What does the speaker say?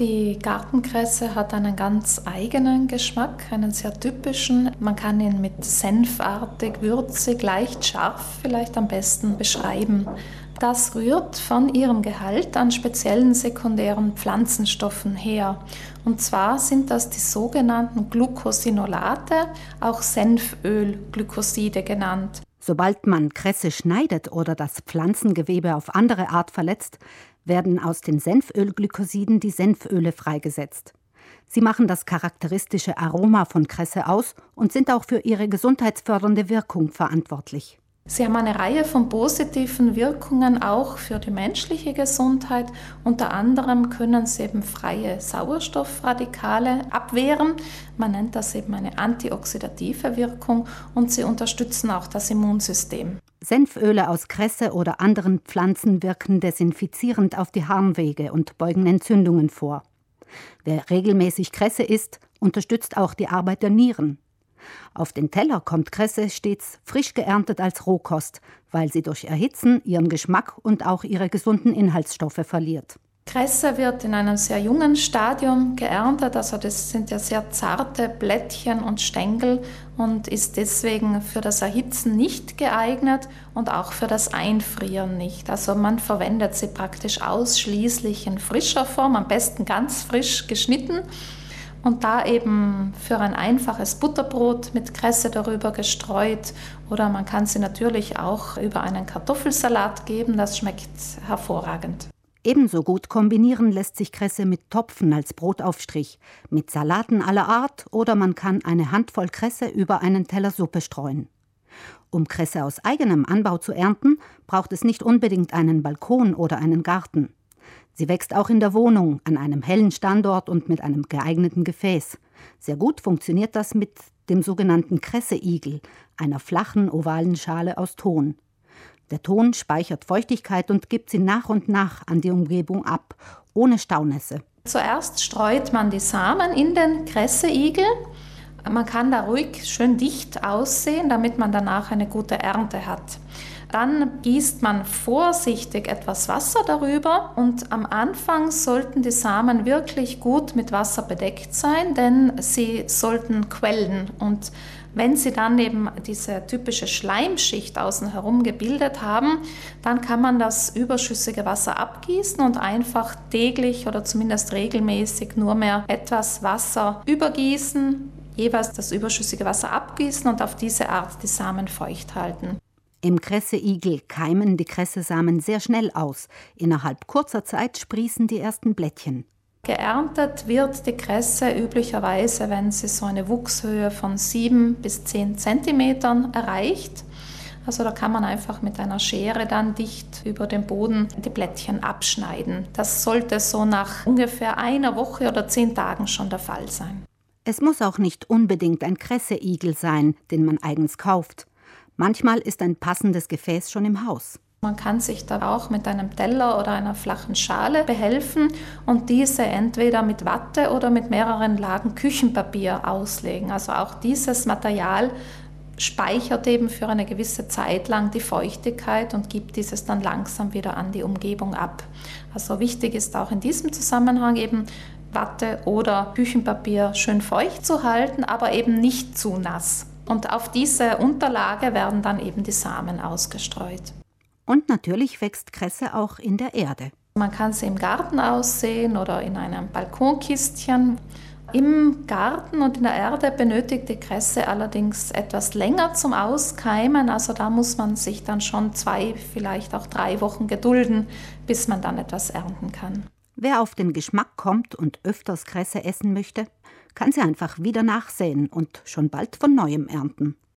Die Gartenkresse hat einen ganz eigenen Geschmack, einen sehr typischen. Man kann ihn mit senfartig, würzig, leicht scharf vielleicht am besten beschreiben. Das rührt von ihrem Gehalt an speziellen sekundären Pflanzenstoffen her. Und zwar sind das die sogenannten Glucosinolate, auch Senfölglykoside genannt. Sobald man Kresse schneidet oder das Pflanzengewebe auf andere Art verletzt, werden aus den Senfölglykosiden die Senföle freigesetzt. Sie machen das charakteristische Aroma von Kresse aus und sind auch für ihre gesundheitsfördernde Wirkung verantwortlich. Sie haben eine Reihe von positiven Wirkungen auch für die menschliche Gesundheit. Unter anderem können sie eben freie Sauerstoffradikale abwehren. Man nennt das eben eine antioxidative Wirkung und sie unterstützen auch das Immunsystem. Senföle aus Kresse oder anderen Pflanzen wirken desinfizierend auf die Harnwege und beugen Entzündungen vor. Wer regelmäßig Kresse isst, unterstützt auch die Arbeit der Nieren. Auf den Teller kommt Kresse stets frisch geerntet als Rohkost, weil sie durch Erhitzen ihren Geschmack und auch ihre gesunden Inhaltsstoffe verliert. Kresse wird in einem sehr jungen Stadium geerntet, also das sind ja sehr zarte Blättchen und Stängel und ist deswegen für das Erhitzen nicht geeignet und auch für das Einfrieren nicht. Also man verwendet sie praktisch ausschließlich in frischer Form, am besten ganz frisch geschnitten und da eben für ein einfaches Butterbrot mit Kresse darüber gestreut oder man kann sie natürlich auch über einen Kartoffelsalat geben, das schmeckt hervorragend. Ebenso gut kombinieren lässt sich Kresse mit Topfen als Brotaufstrich, mit Salaten aller Art oder man kann eine Handvoll Kresse über einen Teller Suppe streuen. Um Kresse aus eigenem Anbau zu ernten, braucht es nicht unbedingt einen Balkon oder einen Garten. Sie wächst auch in der Wohnung, an einem hellen Standort und mit einem geeigneten Gefäß. Sehr gut funktioniert das mit dem sogenannten Kresseigel, einer flachen, ovalen Schale aus Ton. Der Ton speichert Feuchtigkeit und gibt sie nach und nach an die Umgebung ab, ohne Staunässe. Zuerst streut man die Samen in den Kresseigel. Man kann da ruhig schön dicht aussehen, damit man danach eine gute Ernte hat. Dann gießt man vorsichtig etwas Wasser darüber und am Anfang sollten die Samen wirklich gut mit Wasser bedeckt sein, denn sie sollten quellen und wenn sie dann eben diese typische Schleimschicht außen herum gebildet haben, dann kann man das überschüssige Wasser abgießen und einfach täglich oder zumindest regelmäßig nur mehr etwas Wasser übergießen, jeweils das überschüssige Wasser abgießen und auf diese Art die Samen feucht halten. Im Kresseigel keimen die Kressesamen sehr schnell aus. Innerhalb kurzer Zeit sprießen die ersten Blättchen. Geerntet wird die Kresse üblicherweise, wenn sie so eine Wuchshöhe von 7 bis 10 Zentimetern erreicht. Also da kann man einfach mit einer Schere dann dicht über den Boden die Blättchen abschneiden. Das sollte so nach ungefähr einer Woche oder zehn Tagen schon der Fall sein. Es muss auch nicht unbedingt ein Kresseigel sein, den man eigens kauft. Manchmal ist ein passendes Gefäß schon im Haus. Man kann sich da auch mit einem Teller oder einer flachen Schale behelfen und diese entweder mit Watte oder mit mehreren Lagen Küchenpapier auslegen. Also auch dieses Material speichert eben für eine gewisse Zeit lang die Feuchtigkeit und gibt dieses dann langsam wieder an die Umgebung ab. Also wichtig ist auch in diesem Zusammenhang eben Watte oder Küchenpapier schön feucht zu halten, aber eben nicht zu nass. Und auf diese Unterlage werden dann eben die Samen ausgestreut. Und natürlich wächst Kresse auch in der Erde. Man kann sie im Garten aussehen oder in einem Balkonkistchen. Im Garten und in der Erde benötigt die Kresse allerdings etwas länger zum Auskeimen. Also da muss man sich dann schon zwei, vielleicht auch drei Wochen gedulden, bis man dann etwas ernten kann. Wer auf den Geschmack kommt und öfters Kresse essen möchte, kann sie einfach wieder nachsäen und schon bald von neuem ernten.